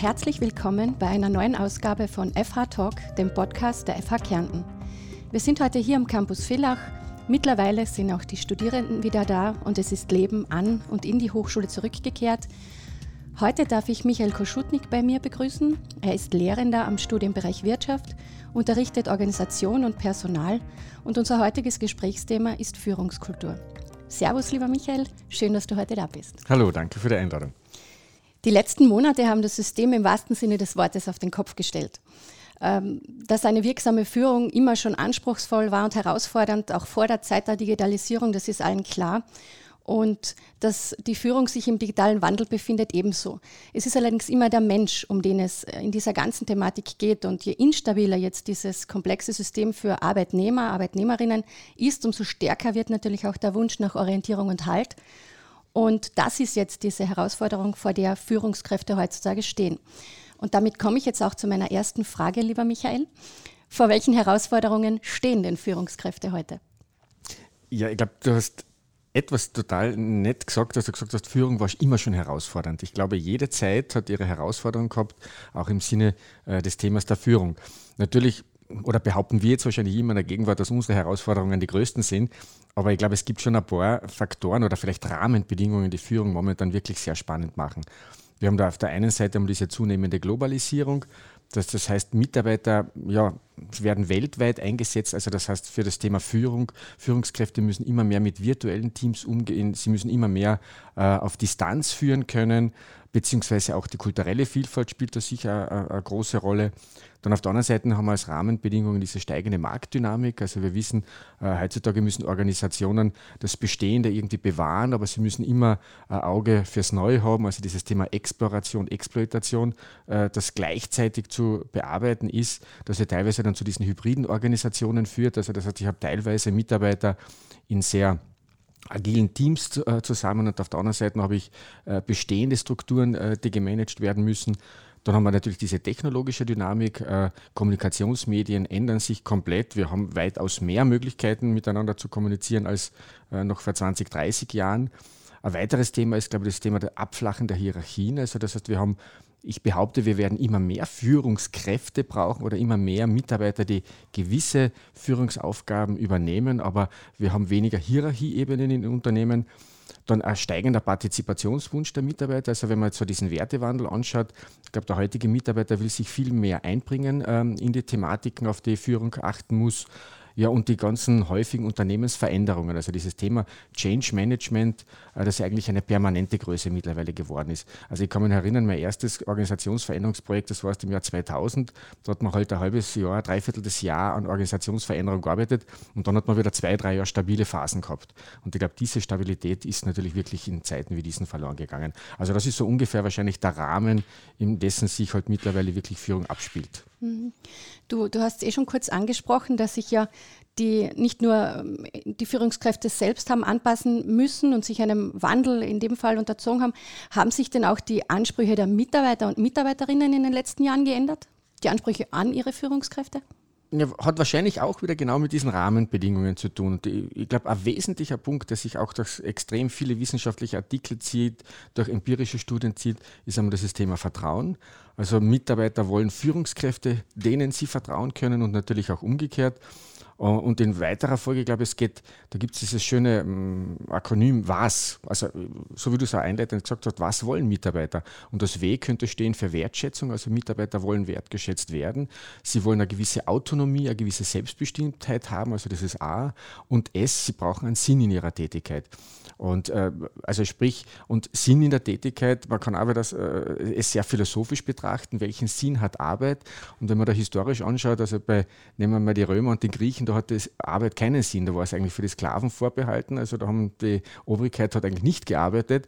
herzlich willkommen bei einer neuen Ausgabe von FH Talk, dem Podcast der FH Kärnten. Wir sind heute hier am Campus Villach. Mittlerweile sind auch die Studierenden wieder da und es ist Leben an und in die Hochschule zurückgekehrt. Heute darf ich Michael Koschutnik bei mir begrüßen. Er ist Lehrender am Studienbereich Wirtschaft, unterrichtet Organisation und Personal und unser heutiges Gesprächsthema ist Führungskultur. Servus, lieber Michael, schön, dass du heute da bist. Hallo, danke für die Einladung. Die letzten Monate haben das System im wahrsten Sinne des Wortes auf den Kopf gestellt. Ähm, dass eine wirksame Führung immer schon anspruchsvoll war und herausfordernd, auch vor der Zeit der Digitalisierung, das ist allen klar und dass die Führung sich im digitalen Wandel befindet, ebenso. Es ist allerdings immer der Mensch, um den es äh, in dieser ganzen Thematik geht. Und je instabiler jetzt dieses komplexe System für Arbeitnehmer, Arbeitnehmerinnen ist, umso stärker wird natürlich auch der Wunsch nach Orientierung und Halt. Und das ist jetzt diese Herausforderung, vor der Führungskräfte heutzutage stehen. Und damit komme ich jetzt auch zu meiner ersten Frage, lieber Michael. Vor welchen Herausforderungen stehen denn Führungskräfte heute? Ja, ich glaube, du hast etwas total nett gesagt, dass du gesagt hast, Führung war immer schon herausfordernd. Ich glaube, jede Zeit hat ihre Herausforderung gehabt, auch im Sinne äh, des Themas der Führung. Natürlich, oder behaupten wir jetzt wahrscheinlich immer in der Gegenwart, dass unsere Herausforderungen die größten sind. Aber ich glaube, es gibt schon ein paar Faktoren oder vielleicht Rahmenbedingungen, die Führung momentan wirklich sehr spannend machen. Wir haben da auf der einen Seite um diese zunehmende Globalisierung, das, das heißt, Mitarbeiter ja, werden weltweit eingesetzt. Also das heißt, für das Thema Führung, Führungskräfte müssen immer mehr mit virtuellen Teams umgehen. Sie müssen immer mehr äh, auf Distanz führen können, beziehungsweise auch die kulturelle Vielfalt spielt da sicher eine, eine große Rolle. Dann auf der anderen Seite haben wir als Rahmenbedingungen diese steigende Marktdynamik. Also wir wissen, äh, heutzutage müssen Organisationen das Bestehende irgendwie bewahren, aber sie müssen immer ein Auge fürs Neue haben. Also dieses Thema Exploration, Exploitation, äh, das gleichzeitig zu bearbeiten ist, dass er teilweise dann zu diesen hybriden Organisationen führt. Also das heißt, ich habe teilweise Mitarbeiter in sehr agilen Teams äh, zusammen und auf der anderen Seite habe ich äh, bestehende Strukturen, äh, die gemanagt werden müssen. Dann haben wir natürlich diese technologische Dynamik. Kommunikationsmedien ändern sich komplett. Wir haben weitaus mehr Möglichkeiten, miteinander zu kommunizieren als noch vor 20, 30 Jahren. Ein weiteres Thema ist, glaube ich, das Thema der Abflachen der Hierarchien. Also das heißt, wir haben, ich behaupte, wir werden immer mehr Führungskräfte brauchen oder immer mehr Mitarbeiter, die gewisse Führungsaufgaben übernehmen, aber wir haben weniger Hierarchieebenen in Unternehmen. Dann ein steigender Partizipationswunsch der Mitarbeiter. Also wenn man jetzt so diesen Wertewandel anschaut, ich glaube, der heutige Mitarbeiter will sich viel mehr einbringen ähm, in die Thematiken, auf die Führung achten muss. Ja, und die ganzen häufigen Unternehmensveränderungen, also dieses Thema Change Management, äh, das ja eigentlich eine permanente Größe mittlerweile geworden ist. Also ich kann mich erinnern, mein erstes Organisationsveränderungsprojekt, das war aus dem Jahr 2000, da hat man halt ein halbes Jahr, ein dreiviertel des Jahr an Organisationsveränderung gearbeitet und dann hat man wieder zwei, drei Jahre stabile Phasen gehabt. Und ich glaube, diese Stabilität ist natürlich wirklich in Zeiten wie diesen verloren gegangen. Also das ist so ungefähr wahrscheinlich der Rahmen, in dessen sich halt mittlerweile wirklich Führung abspielt. Mhm. Du, du hast eh schon kurz angesprochen, dass sich ja die nicht nur ähm, die Führungskräfte selbst haben anpassen müssen und sich einem Wandel in dem Fall unterzogen haben, haben sich denn auch die Ansprüche der Mitarbeiter und Mitarbeiterinnen in den letzten Jahren geändert? Die Ansprüche an ihre Führungskräfte? Ja, hat wahrscheinlich auch wieder genau mit diesen Rahmenbedingungen zu tun. Und ich glaube, ein wesentlicher Punkt, der sich auch durch extrem viele wissenschaftliche Artikel zieht, durch empirische Studien zieht, ist einmal das Thema Vertrauen. Also Mitarbeiter wollen Führungskräfte, denen sie vertrauen können und natürlich auch umgekehrt. Äh, und in weiterer Folge, glaube ich, es geht, da gibt es dieses schöne ähm, Akronym WAS. Also, so wie du es auch einleitend gesagt hast, was wollen Mitarbeiter? Und das W könnte stehen für Wertschätzung. Also, Mitarbeiter wollen wertgeschätzt werden. Sie wollen eine gewisse Autonomie, eine gewisse Selbstbestimmtheit haben. Also, das ist A. Und S, sie brauchen einen Sinn in ihrer Tätigkeit. Und äh, also sprich, und Sinn in der Tätigkeit, man kann aber das äh, es sehr philosophisch betrachten, welchen Sinn hat Arbeit. Und wenn man da historisch anschaut, also bei, nehmen wir mal die Römer und die Griechen, da hat das Arbeit keinen Sinn, da war es eigentlich für die Sklaven vorbehalten, also da haben die Obrigkeit hat eigentlich nicht gearbeitet.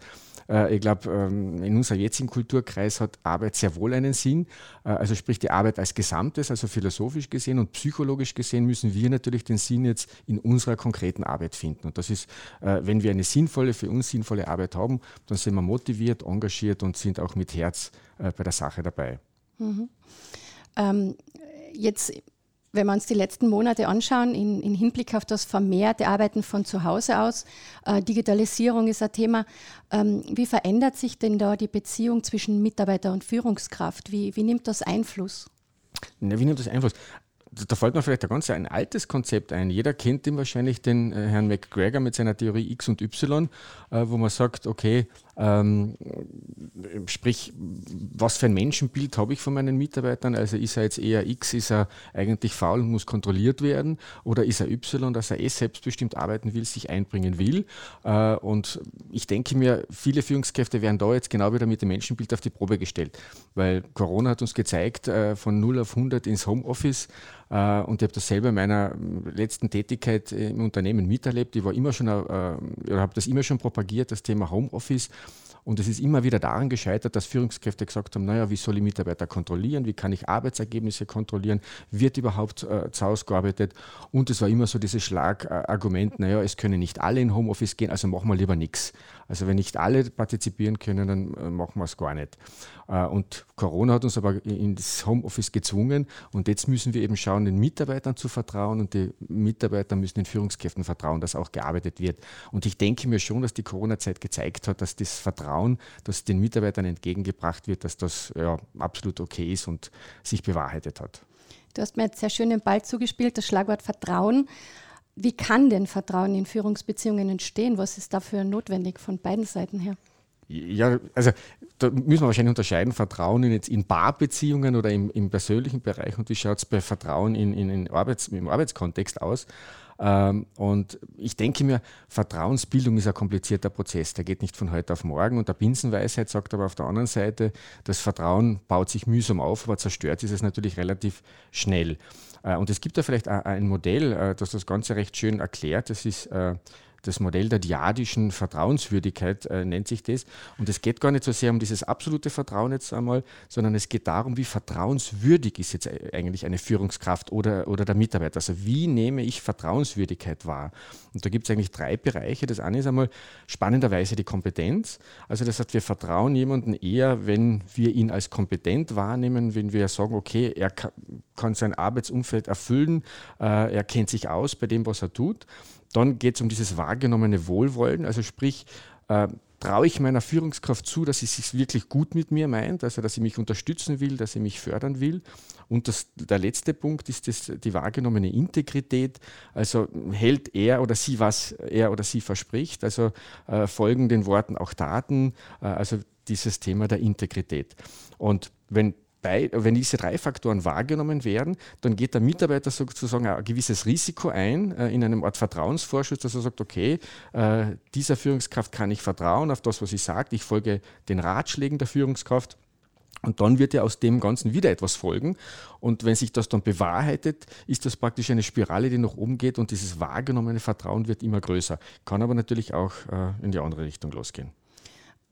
Äh, ich glaube, ähm, in unserem jetzigen Kulturkreis hat Arbeit sehr wohl einen Sinn. Äh, also sprich die Arbeit als Gesamtes, also philosophisch gesehen und psychologisch gesehen müssen wir natürlich den Sinn jetzt in unserer konkreten Arbeit finden. Und das ist, äh, wenn wir eine sinnvolle, für uns sinnvolle Arbeit haben, dann sind wir motiviert, engagiert und sind auch mit Herz bei der Sache dabei. Mhm. Ähm, jetzt wenn wir uns die letzten Monate anschauen, in, in Hinblick auf das vermehrte Arbeiten von zu Hause aus, äh, Digitalisierung ist ein Thema. Ähm, wie verändert sich denn da die Beziehung zwischen Mitarbeiter und Führungskraft? Wie, wie nimmt das Einfluss? Na, wie nimmt das Einfluss? Da fällt mir vielleicht ein ganz ein altes Konzept ein. Jeder kennt den wahrscheinlich, den äh, Herrn McGregor mit seiner Theorie X und Y, äh, wo man sagt, okay, ähm, sprich, was für ein Menschenbild habe ich von meinen Mitarbeitern? Also ist er jetzt eher X, ist er eigentlich faul und muss kontrolliert werden? Oder ist er Y, dass er eh selbstbestimmt arbeiten will, sich einbringen will? Äh, und ich denke mir, viele Führungskräfte werden da jetzt genau wieder mit dem Menschenbild auf die Probe gestellt. Weil Corona hat uns gezeigt, äh, von 0 auf 100 ins Homeoffice. Äh, und ich habe das selber in meiner letzten Tätigkeit im Unternehmen miterlebt. Ich war immer schon, äh, habe das immer schon propagiert, das Thema Homeoffice. Und es ist immer wieder daran gescheitert, dass Führungskräfte gesagt haben, naja, wie soll ich Mitarbeiter kontrollieren, wie kann ich Arbeitsergebnisse kontrollieren, wird überhaupt äh, zu Hause gearbeitet. Und es war immer so dieses Schlagargument, naja, es können nicht alle in Homeoffice gehen, also machen wir lieber nichts. Also wenn nicht alle partizipieren können, dann äh, machen wir es gar nicht. Äh, und Corona hat uns aber in das Homeoffice gezwungen und jetzt müssen wir eben schauen, den Mitarbeitern zu vertrauen und die Mitarbeiter müssen den Führungskräften vertrauen, dass auch gearbeitet wird. Und ich denke mir schon, dass die Corona-Zeit gezeigt hat, dass das Vertrauen, das den Mitarbeitern entgegengebracht wird, dass das ja, absolut okay ist und sich bewahrheitet hat. Du hast mir jetzt sehr schön den Ball zugespielt, das Schlagwort Vertrauen. Wie kann denn Vertrauen in Führungsbeziehungen entstehen? Was ist dafür notwendig von beiden Seiten her? Ja, also da müssen wir wahrscheinlich unterscheiden, Vertrauen in, jetzt in Barbeziehungen oder im, im persönlichen Bereich und wie schaut es bei Vertrauen in, in, in Arbeits, im Arbeitskontext aus. Ähm, und ich denke mir, Vertrauensbildung ist ein komplizierter Prozess, der geht nicht von heute auf morgen. Und der Binsenweisheit sagt aber auf der anderen Seite, das Vertrauen baut sich mühsam auf, aber zerstört ist es natürlich relativ schnell. Äh, und es gibt da vielleicht ein Modell, äh, das das Ganze recht schön erklärt. Das ist äh, das Modell der diadischen Vertrauenswürdigkeit äh, nennt sich das. Und es geht gar nicht so sehr um dieses absolute Vertrauen jetzt einmal, sondern es geht darum, wie vertrauenswürdig ist jetzt eigentlich eine Führungskraft oder, oder der Mitarbeiter. Also wie nehme ich Vertrauenswürdigkeit wahr? Und da gibt es eigentlich drei Bereiche. Das eine ist einmal spannenderweise die Kompetenz. Also das heißt, wir vertrauen jemandem eher, wenn wir ihn als kompetent wahrnehmen, wenn wir sagen, okay, er kann, kann sein Arbeitsumfeld erfüllen, äh, er kennt sich aus bei dem, was er tut. Dann geht es um dieses wahrgenommene Wohlwollen, also sprich, äh, traue ich meiner Führungskraft zu, dass sie sich wirklich gut mit mir meint, also dass sie mich unterstützen will, dass sie mich fördern will. Und das, der letzte Punkt ist das, die wahrgenommene Integrität, also hält er oder sie, was er oder sie verspricht, also äh, folgen den Worten auch Taten, äh, also dieses Thema der Integrität. Und wenn bei, wenn diese drei Faktoren wahrgenommen werden, dann geht der Mitarbeiter sozusagen ein gewisses Risiko ein äh, in einem Art Vertrauensvorschuss, dass er sagt, okay, äh, dieser Führungskraft kann ich vertrauen auf das, was sie sagt, ich folge den Ratschlägen der Führungskraft. Und dann wird ja aus dem Ganzen wieder etwas folgen. Und wenn sich das dann bewahrheitet, ist das praktisch eine Spirale, die nach oben geht und dieses wahrgenommene Vertrauen wird immer größer. Kann aber natürlich auch äh, in die andere Richtung losgehen.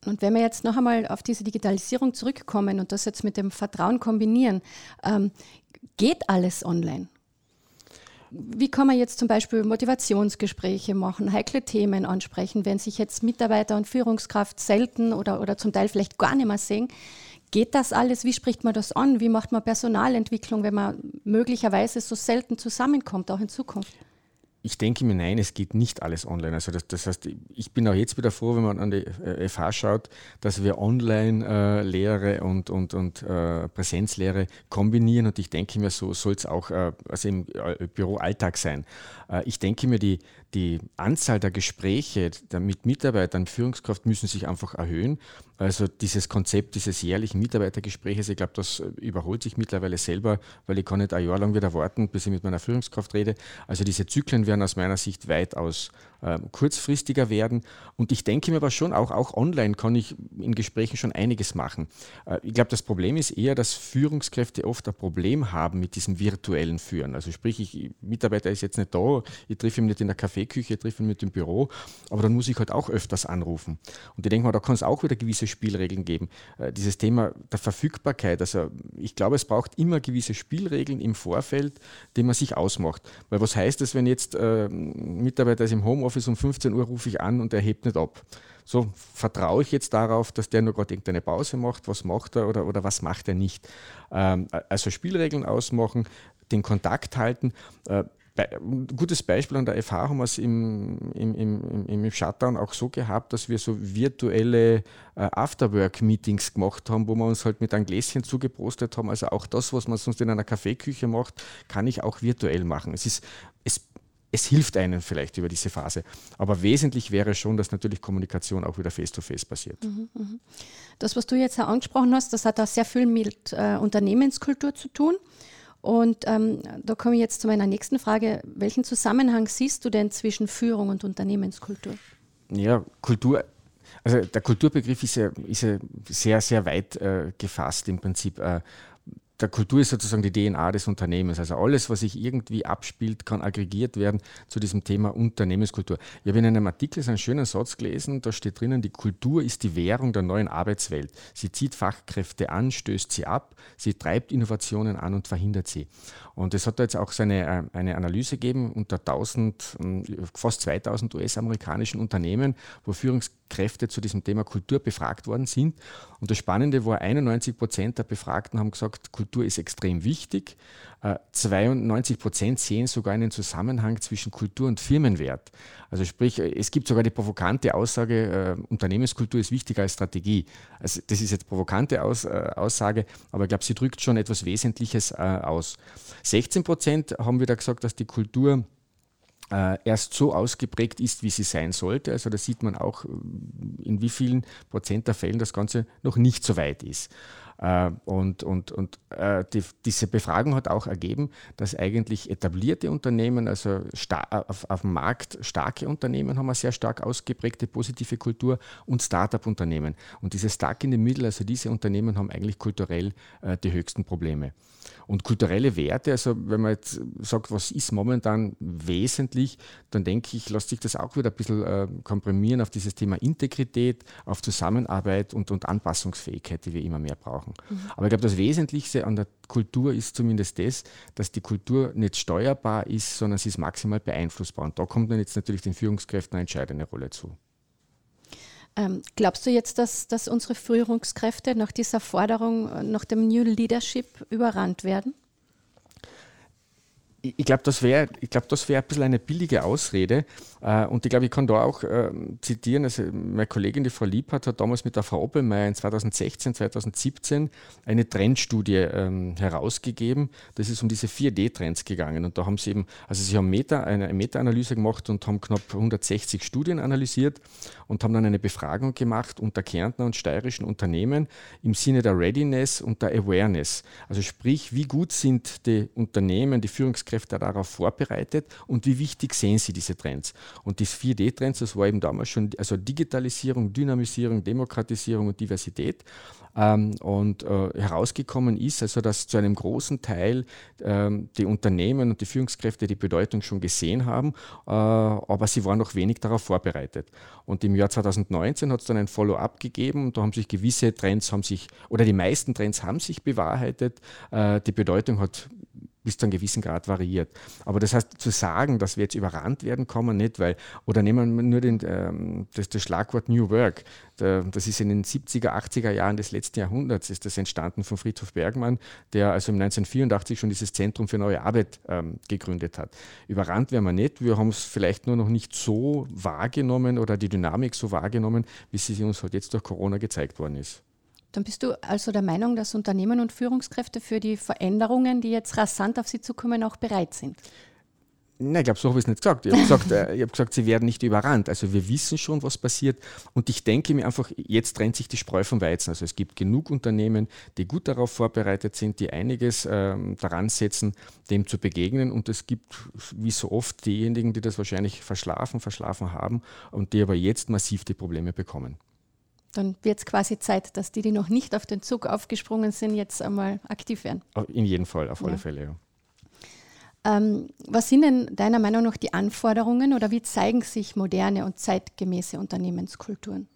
Und wenn wir jetzt noch einmal auf diese Digitalisierung zurückkommen und das jetzt mit dem Vertrauen kombinieren, ähm, geht alles online? Wie kann man jetzt zum Beispiel Motivationsgespräche machen, heikle Themen ansprechen, wenn sich jetzt Mitarbeiter und Führungskraft selten oder, oder zum Teil vielleicht gar nicht mehr sehen? Geht das alles? Wie spricht man das an? Wie macht man Personalentwicklung, wenn man möglicherweise so selten zusammenkommt, auch in Zukunft? Ich denke mir, nein, es geht nicht alles online. Also das, das, heißt, ich bin auch jetzt wieder froh, wenn man an die FH äh, schaut, dass wir Online-Lehre äh, und, und, und äh, Präsenzlehre kombinieren und ich denke mir, so soll es auch also im Büroalltag sein. Ich denke mir, die, die Anzahl der Gespräche mit Mitarbeitern, Führungskraft müssen sich einfach erhöhen. Also dieses Konzept dieses jährlichen Mitarbeitergespräches, ich glaube, das überholt sich mittlerweile selber, weil ich kann nicht ein Jahr lang wieder warten, bis ich mit meiner Führungskraft rede. Also diese Zyklen werden aus meiner Sicht weitaus äh, kurzfristiger werden. Und ich denke mir aber schon, auch, auch online kann ich in Gesprächen schon einiges machen. Äh, ich glaube, das Problem ist eher, dass Führungskräfte oft ein Problem haben mit diesem virtuellen Führen. Also sprich, ich, Mitarbeiter ist jetzt nicht da, ich treffe ihn nicht in der Kaffeeküche, ich treffe ihn mit dem Büro, aber dann muss ich halt auch öfters anrufen. Und ich denke mal, da kann es auch wieder gewisse Spielregeln geben. Äh, dieses Thema der Verfügbarkeit, also ich glaube, es braucht immer gewisse Spielregeln im Vorfeld, die man sich ausmacht. Weil was heißt es, wenn jetzt äh, Mitarbeiter ist im Homeoffice um 15 Uhr rufe ich an und er hebt nicht ab? So vertraue ich jetzt darauf, dass der nur gerade irgendeine Pause macht, was macht er oder, oder was macht er nicht? Ähm, also Spielregeln ausmachen, den Kontakt halten. Äh, ein gutes Beispiel an der FH haben wir es im, im, im, im Shutdown auch so gehabt, dass wir so virtuelle äh, Afterwork-Meetings gemacht haben, wo wir uns halt mit einem Gläschen zugeprostet haben. Also auch das, was man sonst in einer Kaffeeküche macht, kann ich auch virtuell machen. Es, ist, es, es hilft einem vielleicht über diese Phase. Aber wesentlich wäre schon, dass natürlich Kommunikation auch wieder face-to-face -face passiert. Mhm, mhm. Das, was du jetzt angesprochen hast, das hat auch sehr viel mit äh, Unternehmenskultur zu tun. Und ähm, da komme ich jetzt zu meiner nächsten Frage. Welchen Zusammenhang siehst du denn zwischen Führung und Unternehmenskultur? Ja, Kultur, also der Kulturbegriff ist ja, ist ja sehr, sehr weit äh, gefasst im Prinzip. Äh, der Kultur ist sozusagen die DNA des Unternehmens. Also alles, was sich irgendwie abspielt, kann aggregiert werden zu diesem Thema Unternehmenskultur. Ich habe in einem Artikel einen schönen Satz gelesen, da steht drinnen, die Kultur ist die Währung der neuen Arbeitswelt. Sie zieht Fachkräfte an, stößt sie ab, sie treibt Innovationen an und verhindert sie. Und es hat da jetzt auch seine, äh, eine Analyse gegeben unter 1000, hm, fast 2000 US-amerikanischen Unternehmen, wo Führungskräfte zu diesem Thema Kultur befragt worden sind. Und das Spannende war, 91 Prozent der Befragten haben gesagt, Kultur ist extrem wichtig. 92 äh, Prozent sehen sogar einen Zusammenhang zwischen Kultur und Firmenwert. Also sprich, es gibt sogar die provokante Aussage, äh, Unternehmenskultur ist wichtiger als Strategie. Also das ist jetzt provokante Aus, äh, Aussage, aber ich glaube, sie drückt schon etwas Wesentliches äh, aus. 16 Prozent haben wieder gesagt, dass die Kultur äh, erst so ausgeprägt ist, wie sie sein sollte. Also da sieht man auch, in wie vielen Prozent der Fällen das Ganze noch nicht so weit ist. Äh, und und, und äh, die, diese Befragung hat auch ergeben, dass eigentlich etablierte Unternehmen, also auf, auf dem Markt starke Unternehmen haben eine sehr stark ausgeprägte positive Kultur und Start-up-Unternehmen. Und diese Stuck in the Middle, also diese Unternehmen haben eigentlich kulturell äh, die höchsten Probleme. Und kulturelle Werte, also wenn man jetzt sagt, was ist momentan wesentlich, dann denke ich, lässt sich das auch wieder ein bisschen äh, komprimieren auf dieses Thema Integrität, auf Zusammenarbeit und, und Anpassungsfähigkeit, die wir immer mehr brauchen. Mhm. Aber ich glaube, das Wesentlichste an der Kultur ist zumindest das, dass die Kultur nicht steuerbar ist, sondern sie ist maximal beeinflussbar. Und da kommt dann jetzt natürlich den Führungskräften eine entscheidende Rolle zu. Ähm, glaubst du jetzt, dass, dass unsere Führungskräfte nach dieser Forderung, nach dem New Leadership überrannt werden? Ich glaube, das wäre glaub, wär ein bisschen eine billige Ausrede. Äh, und ich glaube, ich kann da auch äh, zitieren. Also meine Kollegin, die Frau Liebhardt, hat damals mit der Frau Oppelmeier in 2016, 2017 eine Trendstudie ähm, herausgegeben. Das ist um diese 4D-Trends gegangen. Und da haben sie eben, also sie haben Meta, eine Meta-Analyse gemacht und haben knapp 160 Studien analysiert und haben dann eine Befragung gemacht unter Kärntner und steirischen Unternehmen im Sinne der Readiness und der Awareness. Also sprich, wie gut sind die Unternehmen, die Führungskräfte, Führungskräfte darauf vorbereitet und wie wichtig sehen sie diese Trends. Und die 4D-Trends, das war eben damals schon also Digitalisierung, Dynamisierung, Demokratisierung und Diversität. Ähm, und äh, herausgekommen ist, also dass zu einem großen Teil ähm, die Unternehmen und die Führungskräfte die Bedeutung schon gesehen haben, äh, aber sie waren noch wenig darauf vorbereitet. Und im Jahr 2019 hat es dann ein Follow-up gegeben und da haben sich gewisse Trends haben sich, oder die meisten Trends haben sich bewahrheitet. Äh, die Bedeutung hat bis zu einem gewissen Grad variiert. Aber das heißt, zu sagen, dass wir jetzt überrannt werden, kann man nicht, weil, oder nehmen wir nur den, ähm, das, das, Schlagwort New Work. Der, das ist in den 70er, 80er Jahren des letzten Jahrhunderts ist das entstanden von Friedhof Bergmann, der also 1984 schon dieses Zentrum für neue Arbeit ähm, gegründet hat. Überrannt werden wir nicht, wir haben es vielleicht nur noch nicht so wahrgenommen oder die Dynamik so wahrgenommen, wie sie uns halt jetzt durch Corona gezeigt worden ist. Dann bist du also der Meinung, dass Unternehmen und Führungskräfte für die Veränderungen, die jetzt rasant auf sie zukommen, auch bereit sind? Nein, ich glaube, so habe ich es nicht gesagt. Ich habe gesagt, äh, hab gesagt, sie werden nicht überrannt. Also wir wissen schon, was passiert. Und ich denke mir einfach, jetzt trennt sich die Spreu vom Weizen. Also es gibt genug Unternehmen, die gut darauf vorbereitet sind, die einiges ähm, daran setzen, dem zu begegnen. Und es gibt, wie so oft, diejenigen, die das wahrscheinlich verschlafen, verschlafen haben und die aber jetzt massiv die Probleme bekommen. Dann wird es quasi Zeit, dass die, die noch nicht auf den Zug aufgesprungen sind, jetzt einmal aktiv werden. In jedem Fall, auf alle ja. Fälle, ja. Ähm, was sind denn deiner Meinung nach die Anforderungen oder wie zeigen sich moderne und zeitgemäße Unternehmenskulturen?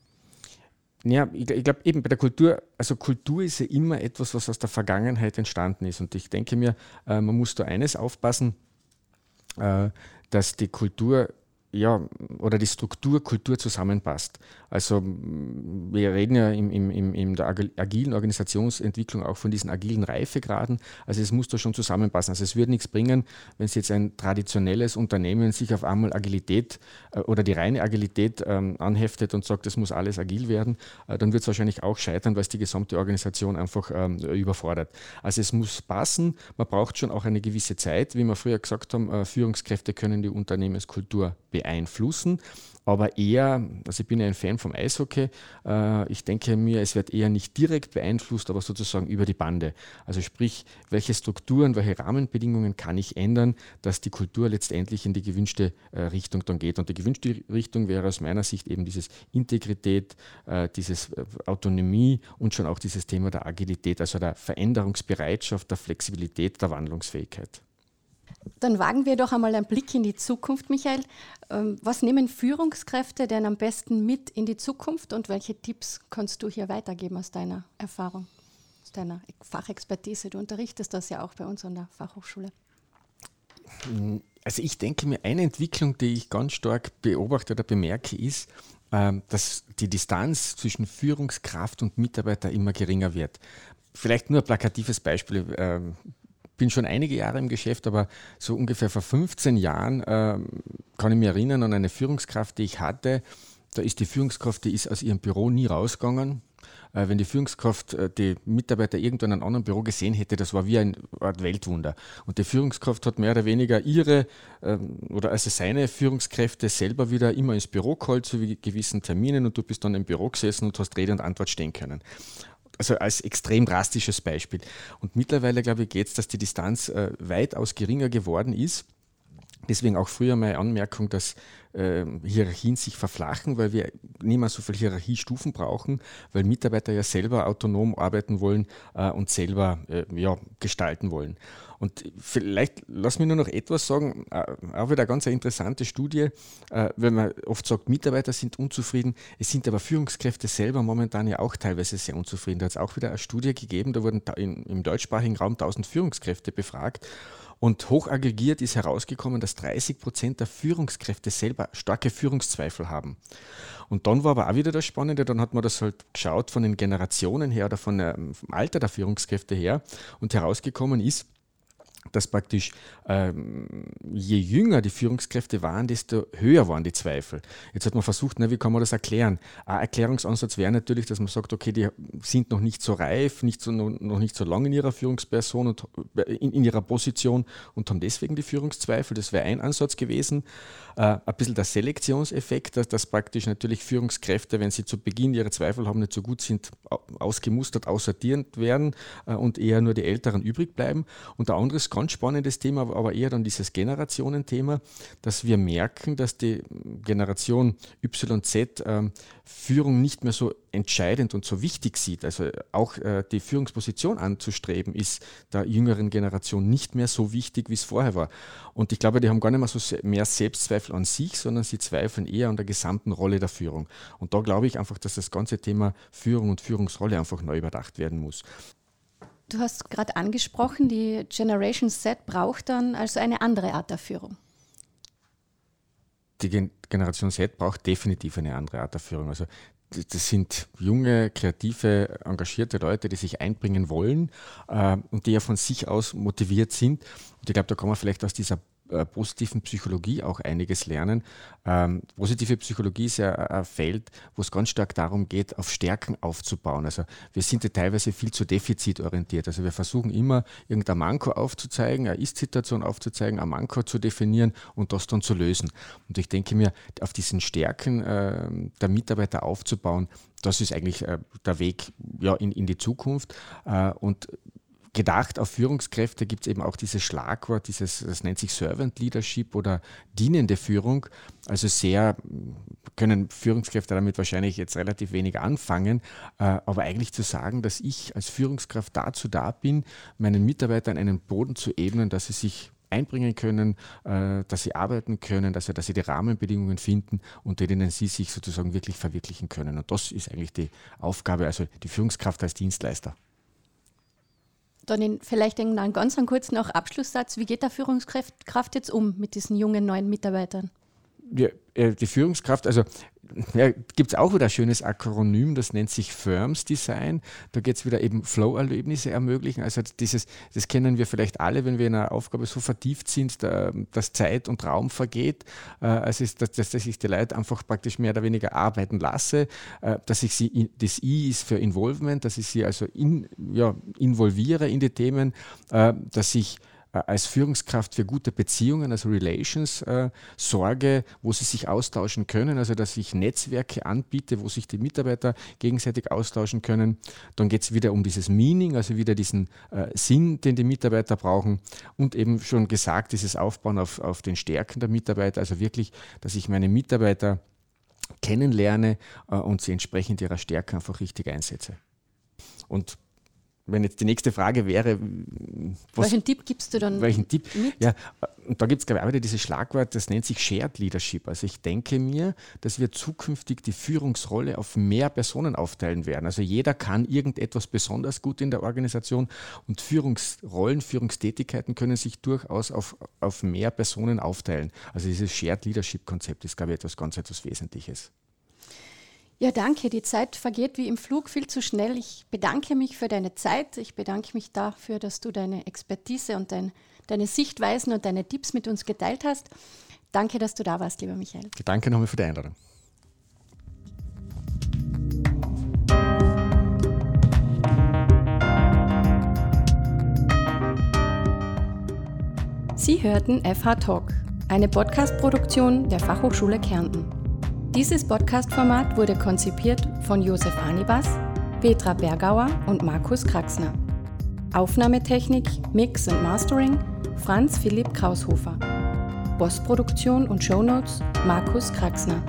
Ja, ich, ich glaube eben bei der Kultur, also Kultur ist ja immer etwas, was aus der Vergangenheit entstanden ist. Und ich denke mir, äh, man muss da eines aufpassen, äh, dass die Kultur ja, oder die Struktur, Kultur zusammenpasst. Also wir reden ja im, im, in der agilen Organisationsentwicklung auch von diesen agilen Reifegraden. Also es muss da schon zusammenpassen. Also es würde nichts bringen, wenn es jetzt ein traditionelles Unternehmen sich auf einmal Agilität äh, oder die reine Agilität ähm, anheftet und sagt, es muss alles agil werden, äh, dann wird es wahrscheinlich auch scheitern, weil es die gesamte Organisation einfach ähm, überfordert. Also es muss passen, man braucht schon auch eine gewisse Zeit. Wie wir früher gesagt haben, äh, Führungskräfte können die Unternehmenskultur beeinflussen aber eher, also ich bin ja ein Fan vom Eishockey, äh, ich denke mir, es wird eher nicht direkt beeinflusst, aber sozusagen über die Bande. Also sprich, welche Strukturen, welche Rahmenbedingungen kann ich ändern, dass die Kultur letztendlich in die gewünschte äh, Richtung dann geht. Und die gewünschte Richtung wäre aus meiner Sicht eben dieses Integrität, äh, dieses Autonomie und schon auch dieses Thema der Agilität, also der Veränderungsbereitschaft, der Flexibilität, der Wandlungsfähigkeit. Dann wagen wir doch einmal einen Blick in die Zukunft, Michael. Ähm, was nehmen Führungskräfte denn am besten mit in die Zukunft und welche Tipps kannst du hier weitergeben aus deiner Erfahrung, aus deiner Fachexpertise? Du unterrichtest das ja auch bei uns an der Fachhochschule. Also ich denke mir, eine Entwicklung, die ich ganz stark beobachte oder bemerke, ist, ähm, dass die Distanz zwischen Führungskraft und Mitarbeiter immer geringer wird. Vielleicht nur ein plakatives Beispiel. Bin schon einige Jahre im Geschäft, aber so ungefähr vor 15 Jahren äh, kann ich mich erinnern an eine Führungskraft, die ich hatte. Da ist die Führungskraft, die ist aus ihrem Büro nie rausgegangen. Äh, wenn die Führungskraft äh, die Mitarbeiter irgendwo in einem anderen Büro gesehen hätte, das war wie ein Art Weltwunder. Und die Führungskraft hat mehr oder weniger ihre ähm, oder also seine Führungskräfte selber wieder immer ins Büro geholt zu gewissen Terminen und du bist dann im Büro gesessen und hast Rede und Antwort stehen können also als extrem drastisches Beispiel. Und mittlerweile, glaube ich, geht es, dass die Distanz äh, weitaus geringer geworden ist. Deswegen auch früher meine Anmerkung, dass äh, Hierarchien sich verflachen, weil wir nicht mehr so viele Hierarchiestufen brauchen, weil Mitarbeiter ja selber autonom arbeiten wollen äh, und selber äh, ja, gestalten wollen. Und vielleicht lass mich nur noch etwas sagen, äh, auch wieder eine ganz interessante Studie, äh, wenn man oft sagt, Mitarbeiter sind unzufrieden, es sind aber Führungskräfte selber momentan ja auch teilweise sehr unzufrieden. Da hat es auch wieder eine Studie gegeben, da wurden im deutschsprachigen Raum 1000 Führungskräfte befragt und hochaggregiert ist herausgekommen, dass 30 Prozent der Führungskräfte selber starke Führungszweifel haben. Und dann war aber auch wieder das Spannende, dann hat man das halt geschaut von den Generationen her oder von, ähm, vom Alter der Führungskräfte her und herausgekommen ist, dass praktisch ähm, je jünger die Führungskräfte waren, desto höher waren die Zweifel. Jetzt hat man versucht, na, wie kann man das erklären? Ein Erklärungsansatz wäre natürlich, dass man sagt, okay, die sind noch nicht so reif, nicht so, noch nicht so lange in ihrer Führungsperson und äh, in, in ihrer Position und haben deswegen die Führungszweifel. Das wäre ein Ansatz gewesen. Äh, ein bisschen der Selektionseffekt, dass, dass praktisch natürlich Führungskräfte, wenn sie zu Beginn ihre Zweifel haben, nicht so gut sind, ausgemustert, aussortiert werden äh, und eher nur die Älteren übrig bleiben. Und der andere ganz spannendes Thema, aber eher dann dieses Generationenthema, dass wir merken, dass die Generation YZ äh, Führung nicht mehr so entscheidend und so wichtig sieht. Also auch äh, die Führungsposition anzustreben, ist der jüngeren Generation nicht mehr so wichtig, wie es vorher war. Und ich glaube, die haben gar nicht mehr so mehr Selbstzweifel an sich, sondern sie zweifeln eher an der gesamten Rolle der Führung. Und da glaube ich einfach, dass das ganze Thema Führung und Führungsrolle einfach neu überdacht werden muss. Du hast gerade angesprochen, die Generation Z braucht dann also eine andere Art der Führung. Die Generation Z braucht definitiv eine andere Art der Führung. Also das sind junge, kreative, engagierte Leute, die sich einbringen wollen äh, und die ja von sich aus motiviert sind. Und ich glaube, da kann man vielleicht aus dieser äh, positiven Psychologie auch einiges lernen. Ähm, positive Psychologie ist ja ein Feld, wo es ganz stark darum geht, auf Stärken aufzubauen. Also wir sind ja teilweise viel zu defizitorientiert. Also wir versuchen immer, irgendein Manko aufzuzeigen, eine Ist-Situation aufzuzeigen, ein Manko zu definieren und das dann zu lösen. Und ich denke mir, auf diesen Stärken äh, der Mitarbeiter aufzubauen, das ist eigentlich äh, der Weg ja, in, in die Zukunft. Äh, und gedacht auf Führungskräfte gibt es eben auch dieses Schlagwort, dieses, das nennt sich Servant Leadership oder dienende Führung. Also sehr können Führungskräfte damit wahrscheinlich jetzt relativ wenig anfangen, äh, aber eigentlich zu sagen, dass ich als Führungskraft dazu da bin, meinen Mitarbeitern einen Boden zu ebnen, dass sie sich einbringen können, äh, dass sie arbeiten können, sie, dass sie die Rahmenbedingungen finden, unter denen sie sich sozusagen wirklich verwirklichen können. Und das ist eigentlich die Aufgabe, also die Führungskraft als Dienstleister. Dann vielleicht einen ganz kurzen auch Abschlusssatz. Wie geht der Führungskraft jetzt um mit diesen jungen neuen Mitarbeitern? ja, äh, die Führungskraft, also ja, gibt es auch wieder ein schönes Akronym, das nennt sich Firms Design. Da geht es wieder eben Flow-Erlebnisse ermöglichen. Also dieses, das kennen wir vielleicht alle, wenn wir in einer Aufgabe so vertieft sind, da, dass Zeit und Raum vergeht. Äh, also ist, dass, dass ich die Leute einfach praktisch mehr oder weniger arbeiten lasse, äh, dass ich sie, das I ist für Involvement, dass ich sie also in, ja, involviere in die Themen, äh, dass ich als Führungskraft für gute Beziehungen, also Relations, äh, sorge, wo sie sich austauschen können, also dass ich Netzwerke anbiete, wo sich die Mitarbeiter gegenseitig austauschen können. Dann geht es wieder um dieses Meaning, also wieder diesen äh, Sinn, den die Mitarbeiter brauchen und eben schon gesagt, dieses Aufbauen auf, auf den Stärken der Mitarbeiter, also wirklich, dass ich meine Mitarbeiter kennenlerne äh, und sie entsprechend ihrer Stärke einfach richtig einsetze. Und wenn jetzt die nächste Frage wäre, was, welchen Tipp gibst du dann? Welchen Tipp? Mit? Ja, und da gibt es, glaube ich, auch wieder dieses Schlagwort, das nennt sich Shared Leadership. Also ich denke mir, dass wir zukünftig die Führungsrolle auf mehr Personen aufteilen werden. Also jeder kann irgendetwas besonders gut in der Organisation und Führungsrollen, Führungstätigkeiten können sich durchaus auf, auf mehr Personen aufteilen. Also dieses Shared Leadership Konzept ist, glaube ich, etwas ganz etwas Wesentliches. Ja, danke. Die Zeit vergeht wie im Flug viel zu schnell. Ich bedanke mich für deine Zeit. Ich bedanke mich dafür, dass du deine Expertise und dein, deine Sichtweisen und deine Tipps mit uns geteilt hast. Danke, dass du da warst, lieber Michael. Danke nochmal für die Einladung. Sie hörten FH Talk, eine Podcast-Produktion der Fachhochschule Kärnten. Dieses Podcast-Format wurde konzipiert von Josef Anibas, Petra Bergauer und Markus Kraxner. Aufnahmetechnik, Mix und Mastering Franz Philipp Kraushofer. Postproduktion und Shownotes Markus Kraxner.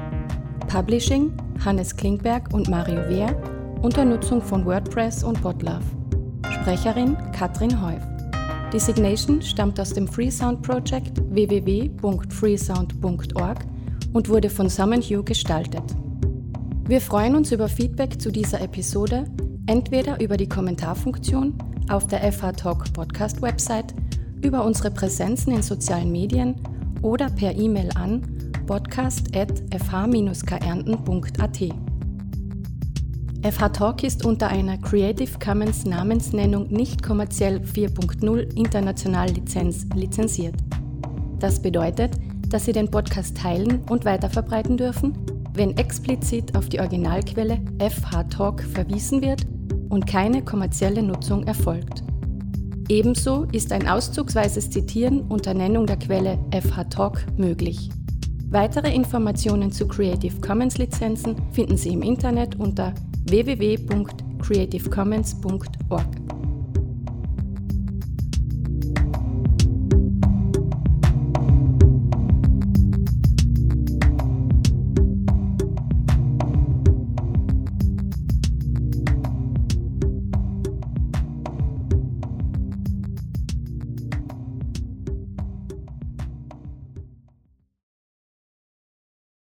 Publishing Hannes Klingberg und Mario Wehr unter Nutzung von WordPress und Botlove. Sprecherin Katrin Heuf. Designation stammt aus dem Freesound Project www.freesound.org und wurde von Summon Hugh gestaltet. Wir freuen uns über Feedback zu dieser Episode, entweder über die Kommentarfunktion auf der FH Talk Podcast Website, über unsere Präsenzen in sozialen Medien oder per E-Mail an podcast.fh-kärnten.at. FH Talk ist unter einer Creative Commons Namensnennung nicht kommerziell 4.0 international Lizenz lizenziert. Das bedeutet, dass Sie den Podcast teilen und weiterverbreiten dürfen, wenn explizit auf die Originalquelle FH Talk verwiesen wird und keine kommerzielle Nutzung erfolgt. Ebenso ist ein auszugsweises Zitieren unter Nennung der Quelle FH Talk möglich. Weitere Informationen zu Creative Commons Lizenzen finden Sie im Internet unter www.creativecommons.org.